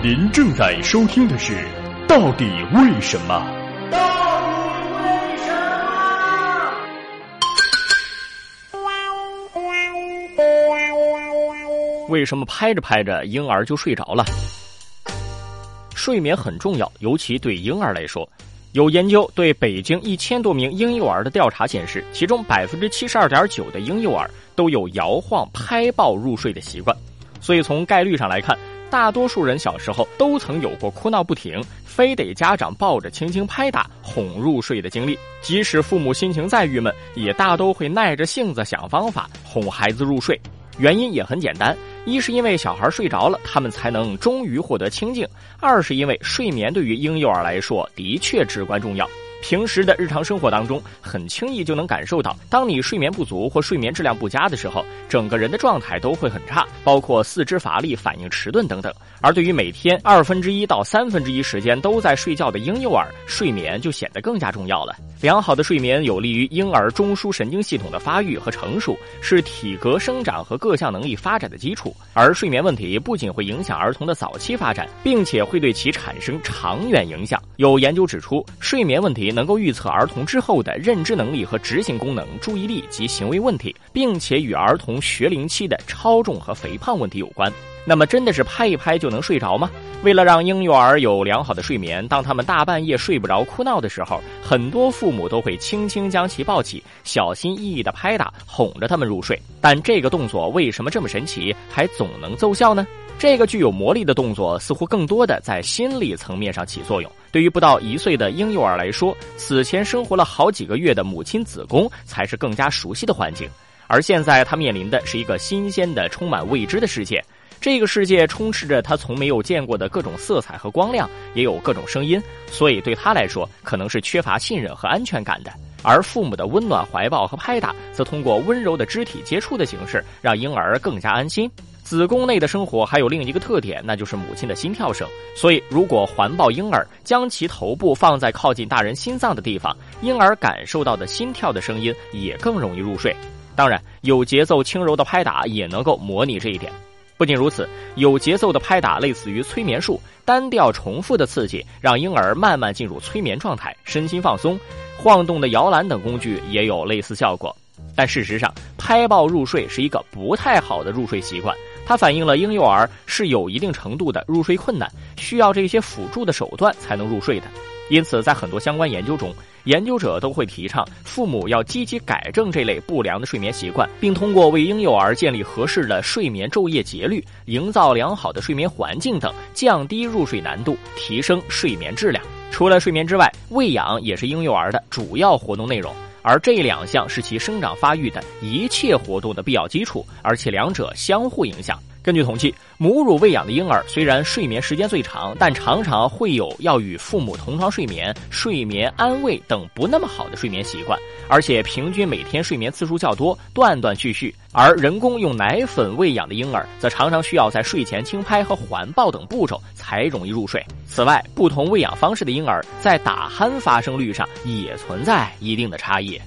您正在收听的是《到底为什么》。为什么？为什么拍着拍着婴儿就睡着了？睡眠很重要，尤其对婴儿来说。有研究对北京一千多名婴幼儿的调查显示，其中百分之七十二点九的婴幼儿都有摇晃、拍抱入睡的习惯。所以从概率上来看，大多数人小时候都曾有过哭闹不停，非得家长抱着轻轻拍打哄入睡的经历。即使父母心情再郁闷，也大都会耐着性子想方法哄孩子入睡。原因也很简单。一是因为小孩睡着了，他们才能终于获得清静；二是因为睡眠对于婴幼儿来说的确至关重要。平时的日常生活当中，很轻易就能感受到，当你睡眠不足或睡眠质量不佳的时候，整个人的状态都会很差，包括四肢乏力、反应迟钝等等。而对于每天二分之一到三分之一时间都在睡觉的婴幼儿，睡眠就显得更加重要了。良好的睡眠有利于婴儿中枢神经系统的发育和成熟，是体格生长和各项能力发展的基础。而睡眠问题不仅会影响儿童的早期发展，并且会对其产生长远影响。有研究指出，睡眠问题能够预测儿童之后的认知能力和执行功能、注意力及行为问题，并且与儿童学龄期的超重和肥胖问题有关。那么，真的是拍一拍就能睡着吗？为了让婴幼儿有良好的睡眠，当他们大半夜睡不着、哭闹的时候，很多父母都会轻轻将其抱起，小心翼翼地拍打，哄着他们入睡。但这个动作为什么这么神奇，还总能奏效呢？这个具有魔力的动作，似乎更多的在心理层面上起作用。对于不到一岁的婴幼儿来说，此前生活了好几个月的母亲子宫才是更加熟悉的环境，而现在他面临的是一个新鲜的、充满未知的世界。这个世界充斥着他从没有见过的各种色彩和光亮，也有各种声音，所以对他来说可能是缺乏信任和安全感的。而父母的温暖怀抱和拍打，则通过温柔的肢体接触的形式，让婴儿更加安心。子宫内的生活还有另一个特点，那就是母亲的心跳声。所以，如果环抱婴儿，将其头部放在靠近大人心脏的地方，婴儿感受到的心跳的声音也更容易入睡。当然，有节奏、轻柔的拍打也能够模拟这一点。不仅如此，有节奏的拍打类似于催眠术，单调重复的刺激让婴儿慢慢进入催眠状态，身心放松。晃动的摇篮等工具也有类似效果。但事实上，拍抱入睡是一个不太好的入睡习惯，它反映了婴幼儿是有一定程度的入睡困难，需要这些辅助的手段才能入睡的。因此，在很多相关研究中，研究者都会提倡父母要积极改正这类不良的睡眠习惯，并通过为婴幼儿建立合适的睡眠昼夜节律、营造良好的睡眠环境等，降低入睡难度，提升睡眠质量。除了睡眠之外，喂养也是婴幼儿的主要活动内容，而这两项是其生长发育的一切活动的必要基础，而且两者相互影响。根据统计，母乳喂养的婴儿虽然睡眠时间最长，但常常会有要与父母同床睡眠、睡眠安慰等不那么好的睡眠习惯，而且平均每天睡眠次数较多，断断续续。而人工用奶粉喂养的婴儿，则常常需要在睡前轻拍和环抱等步骤才容易入睡。此外，不同喂养方式的婴儿在打鼾发生率上也存在一定的差异。